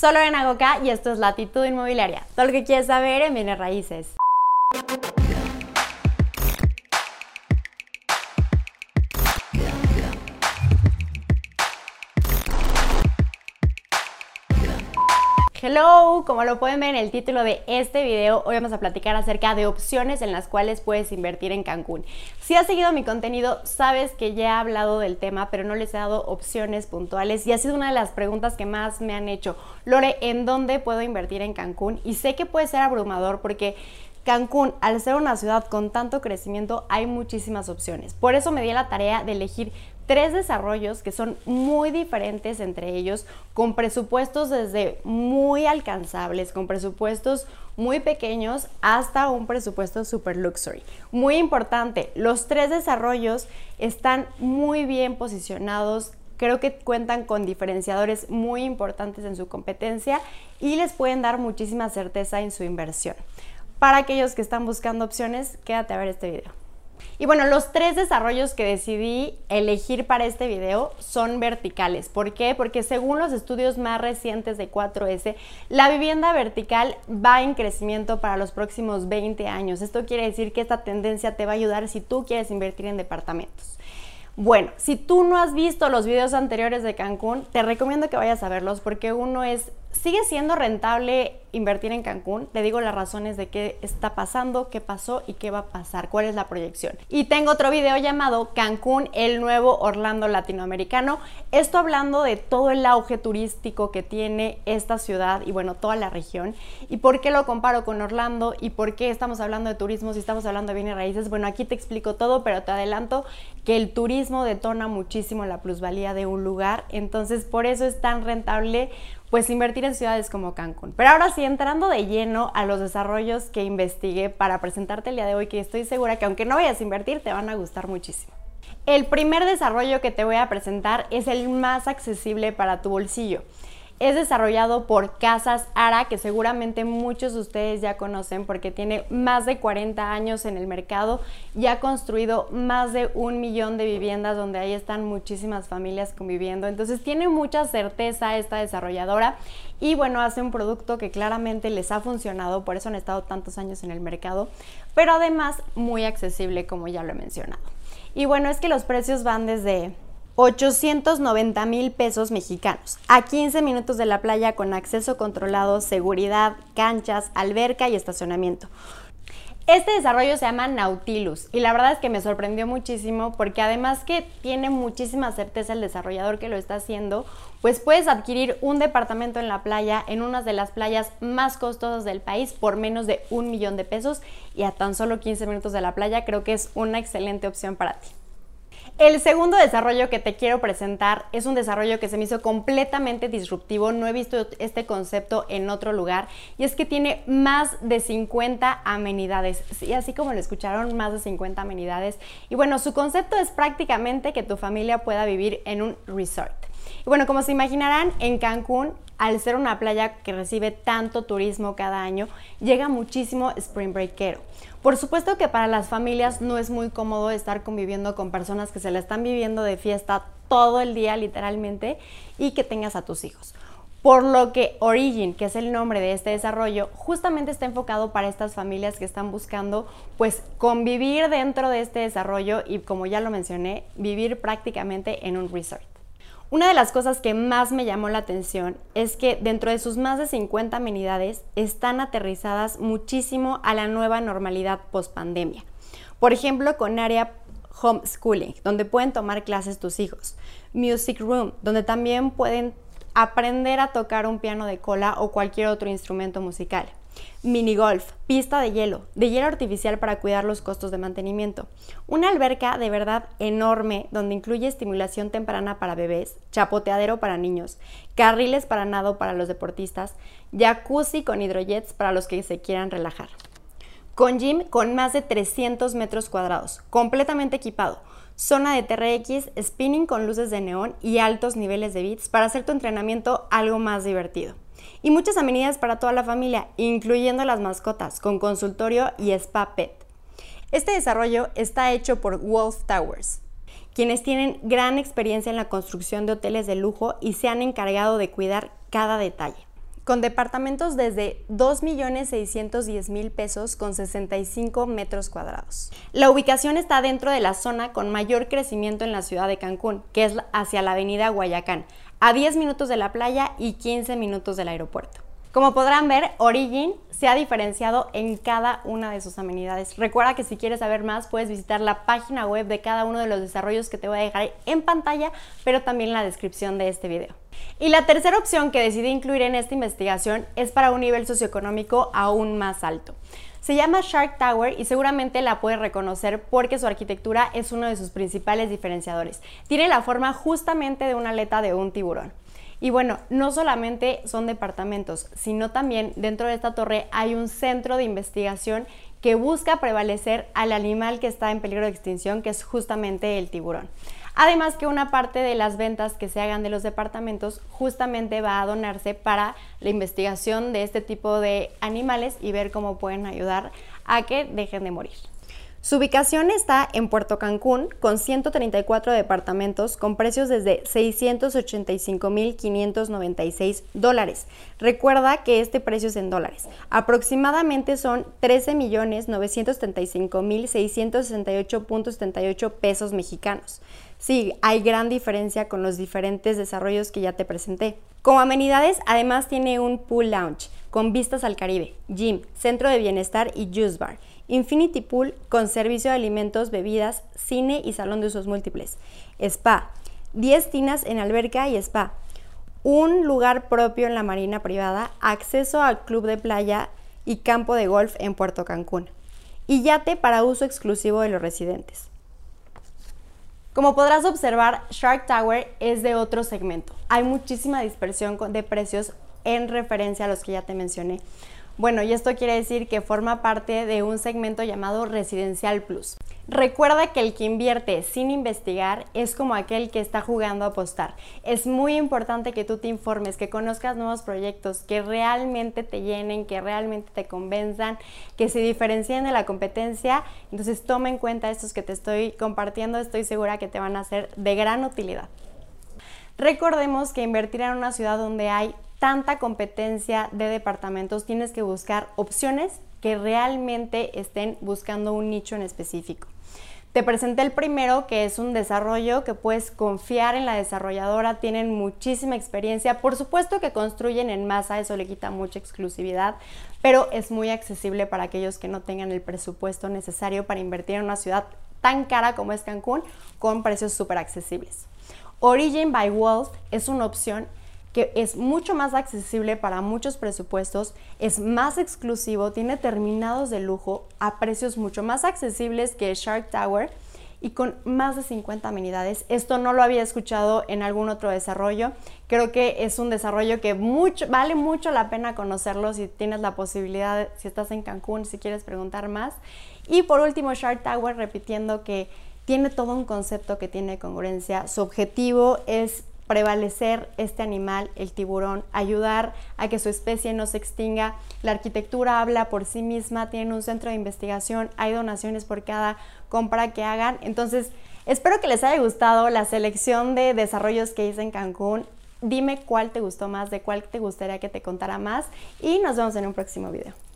Solo en Agoca y esto es Latitud Inmobiliaria. Todo lo que quieres saber en bienes raíces. Hello, como lo pueden ver en el título de este video, hoy vamos a platicar acerca de opciones en las cuales puedes invertir en Cancún. Si has seguido mi contenido, sabes que ya he hablado del tema, pero no les he dado opciones puntuales y ha sido una de las preguntas que más me han hecho. Lore, ¿en dónde puedo invertir en Cancún? Y sé que puede ser abrumador porque Cancún, al ser una ciudad con tanto crecimiento, hay muchísimas opciones. Por eso me di la tarea de elegir tres desarrollos que son muy diferentes entre ellos, con presupuestos desde muy alcanzables, con presupuestos muy pequeños hasta un presupuesto super luxury. Muy importante, los tres desarrollos están muy bien posicionados creo que cuentan con diferenciadores muy importantes en su competencia y les pueden dar muchísima certeza en su inversión. Para aquellos que están buscando opciones, quédate a ver este video. Y bueno, los tres desarrollos que decidí elegir para este video son verticales. ¿Por qué? Porque según los estudios más recientes de 4S, la vivienda vertical va en crecimiento para los próximos 20 años. Esto quiere decir que esta tendencia te va a ayudar si tú quieres invertir en departamentos. Bueno, si tú no has visto los videos anteriores de Cancún, te recomiendo que vayas a verlos porque uno es, sigue siendo rentable invertir en Cancún. Te digo las razones de qué está pasando, qué pasó y qué va a pasar, cuál es la proyección. Y tengo otro video llamado Cancún, el nuevo Orlando latinoamericano. Esto hablando de todo el auge turístico que tiene esta ciudad y bueno, toda la región. Y por qué lo comparo con Orlando y por qué estamos hablando de turismo si estamos hablando de bienes raíces. Bueno, aquí te explico todo, pero te adelanto que el turismo detona muchísimo la plusvalía de un lugar. Entonces, por eso es tan rentable pues invertir en ciudades como Cancún. Pero ahora sí, entrando de lleno a los desarrollos que investigué para presentarte el día de hoy, que estoy segura que aunque no vayas a invertir, te van a gustar muchísimo. El primer desarrollo que te voy a presentar es el más accesible para tu bolsillo es desarrollado por Casas Ara, que seguramente muchos de ustedes ya conocen porque tiene más de 40 años en el mercado y ha construido más de un millón de viviendas donde ahí están muchísimas familias conviviendo. Entonces tiene mucha certeza esta desarrolladora y bueno, hace un producto que claramente les ha funcionado, por eso han estado tantos años en el mercado, pero además muy accesible como ya lo he mencionado. Y bueno, es que los precios van desde 890 mil pesos mexicanos, a 15 minutos de la playa con acceso controlado, seguridad, canchas, alberca y estacionamiento. Este desarrollo se llama Nautilus y la verdad es que me sorprendió muchísimo porque además que tiene muchísima certeza el desarrollador que lo está haciendo, pues puedes adquirir un departamento en la playa, en una de las playas más costosas del país por menos de un millón de pesos y a tan solo 15 minutos de la playa creo que es una excelente opción para ti. El segundo desarrollo que te quiero presentar es un desarrollo que se me hizo completamente disruptivo. No he visto este concepto en otro lugar y es que tiene más de 50 amenidades. Sí, así como lo escucharon, más de 50 amenidades. Y bueno, su concepto es prácticamente que tu familia pueda vivir en un resort. Y bueno, como se imaginarán, en Cancún al ser una playa que recibe tanto turismo cada año, llega muchísimo spring breakero. Por supuesto que para las familias no es muy cómodo estar conviviendo con personas que se la están viviendo de fiesta todo el día literalmente y que tengas a tus hijos. Por lo que Origin, que es el nombre de este desarrollo, justamente está enfocado para estas familias que están buscando pues convivir dentro de este desarrollo y como ya lo mencioné, vivir prácticamente en un resort. Una de las cosas que más me llamó la atención es que dentro de sus más de 50 amenidades están aterrizadas muchísimo a la nueva normalidad post pandemia. Por ejemplo, con área homeschooling, donde pueden tomar clases tus hijos. Music room, donde también pueden aprender a tocar un piano de cola o cualquier otro instrumento musical. Mini golf, pista de hielo, de hielo artificial para cuidar los costos de mantenimiento. Una alberca de verdad enorme donde incluye estimulación temprana para bebés, chapoteadero para niños, carriles para nado para los deportistas, jacuzzi con hidrojets para los que se quieran relajar. Con gym con más de 300 metros cuadrados, completamente equipado. Zona de TRX, spinning con luces de neón y altos niveles de bits para hacer tu entrenamiento algo más divertido y muchas amenidades para toda la familia, incluyendo las mascotas, con consultorio y spa pet. Este desarrollo está hecho por Wolf Towers, quienes tienen gran experiencia en la construcción de hoteles de lujo y se han encargado de cuidar cada detalle. con departamentos desde 2.610.000 pesos con 65 metros cuadrados. La ubicación está dentro de la zona con mayor crecimiento en la ciudad de Cancún, que es hacia la avenida Guayacán, a 10 minutos de la playa y 15 minutos del aeropuerto. Como podrán ver, Origin se ha diferenciado en cada una de sus amenidades. Recuerda que si quieres saber más puedes visitar la página web de cada uno de los desarrollos que te voy a dejar en pantalla, pero también en la descripción de este video. Y la tercera opción que decidí incluir en esta investigación es para un nivel socioeconómico aún más alto. Se llama Shark Tower y seguramente la puedes reconocer porque su arquitectura es uno de sus principales diferenciadores. Tiene la forma justamente de una aleta de un tiburón. Y bueno, no solamente son departamentos, sino también dentro de esta torre hay un centro de investigación que busca prevalecer al animal que está en peligro de extinción, que es justamente el tiburón. Además que una parte de las ventas que se hagan de los departamentos justamente va a donarse para la investigación de este tipo de animales y ver cómo pueden ayudar a que dejen de morir. Su ubicación está en Puerto Cancún con 134 departamentos con precios desde 685.596 dólares. Recuerda que este precio es en dólares. Aproximadamente son 13.975.668.78 pesos mexicanos. Sí, hay gran diferencia con los diferentes desarrollos que ya te presenté. Como amenidades, además tiene un pool lounge con vistas al Caribe, gym, centro de bienestar y juice bar Infinity Pool con servicio de alimentos, bebidas, cine y salón de usos múltiples. Spa. 10 tinas en alberca y spa. Un lugar propio en la marina privada, acceso al club de playa y campo de golf en Puerto Cancún. Y yate para uso exclusivo de los residentes. Como podrás observar, Shark Tower es de otro segmento. Hay muchísima dispersión de precios en referencia a los que ya te mencioné. Bueno, y esto quiere decir que forma parte de un segmento llamado Residencial Plus. Recuerda que el que invierte sin investigar es como aquel que está jugando a apostar. Es muy importante que tú te informes, que conozcas nuevos proyectos, que realmente te llenen, que realmente te convenzan, que se diferencien de la competencia. Entonces toma en cuenta estos que te estoy compartiendo, estoy segura que te van a ser de gran utilidad. Recordemos que invertir en una ciudad donde hay tanta competencia de departamentos, tienes que buscar opciones que realmente estén buscando un nicho en específico. Te presenté el primero, que es un desarrollo que puedes confiar en la desarrolladora, tienen muchísima experiencia, por supuesto que construyen en masa, eso le quita mucha exclusividad, pero es muy accesible para aquellos que no tengan el presupuesto necesario para invertir en una ciudad tan cara como es Cancún, con precios súper accesibles. Origin by Wolf es una opción que es mucho más accesible para muchos presupuestos, es más exclusivo, tiene terminados de lujo a precios mucho más accesibles que Shark Tower y con más de 50 amenidades. Esto no lo había escuchado en algún otro desarrollo. Creo que es un desarrollo que mucho, vale mucho la pena conocerlo si tienes la posibilidad, si estás en Cancún, si quieres preguntar más. Y por último, Shark Tower, repitiendo que tiene todo un concepto que tiene congruencia. Su objetivo es prevalecer este animal, el tiburón, ayudar a que su especie no se extinga. La arquitectura habla por sí misma, tienen un centro de investigación, hay donaciones por cada compra que hagan. Entonces, espero que les haya gustado la selección de desarrollos que hice en Cancún. Dime cuál te gustó más, de cuál te gustaría que te contara más y nos vemos en un próximo video.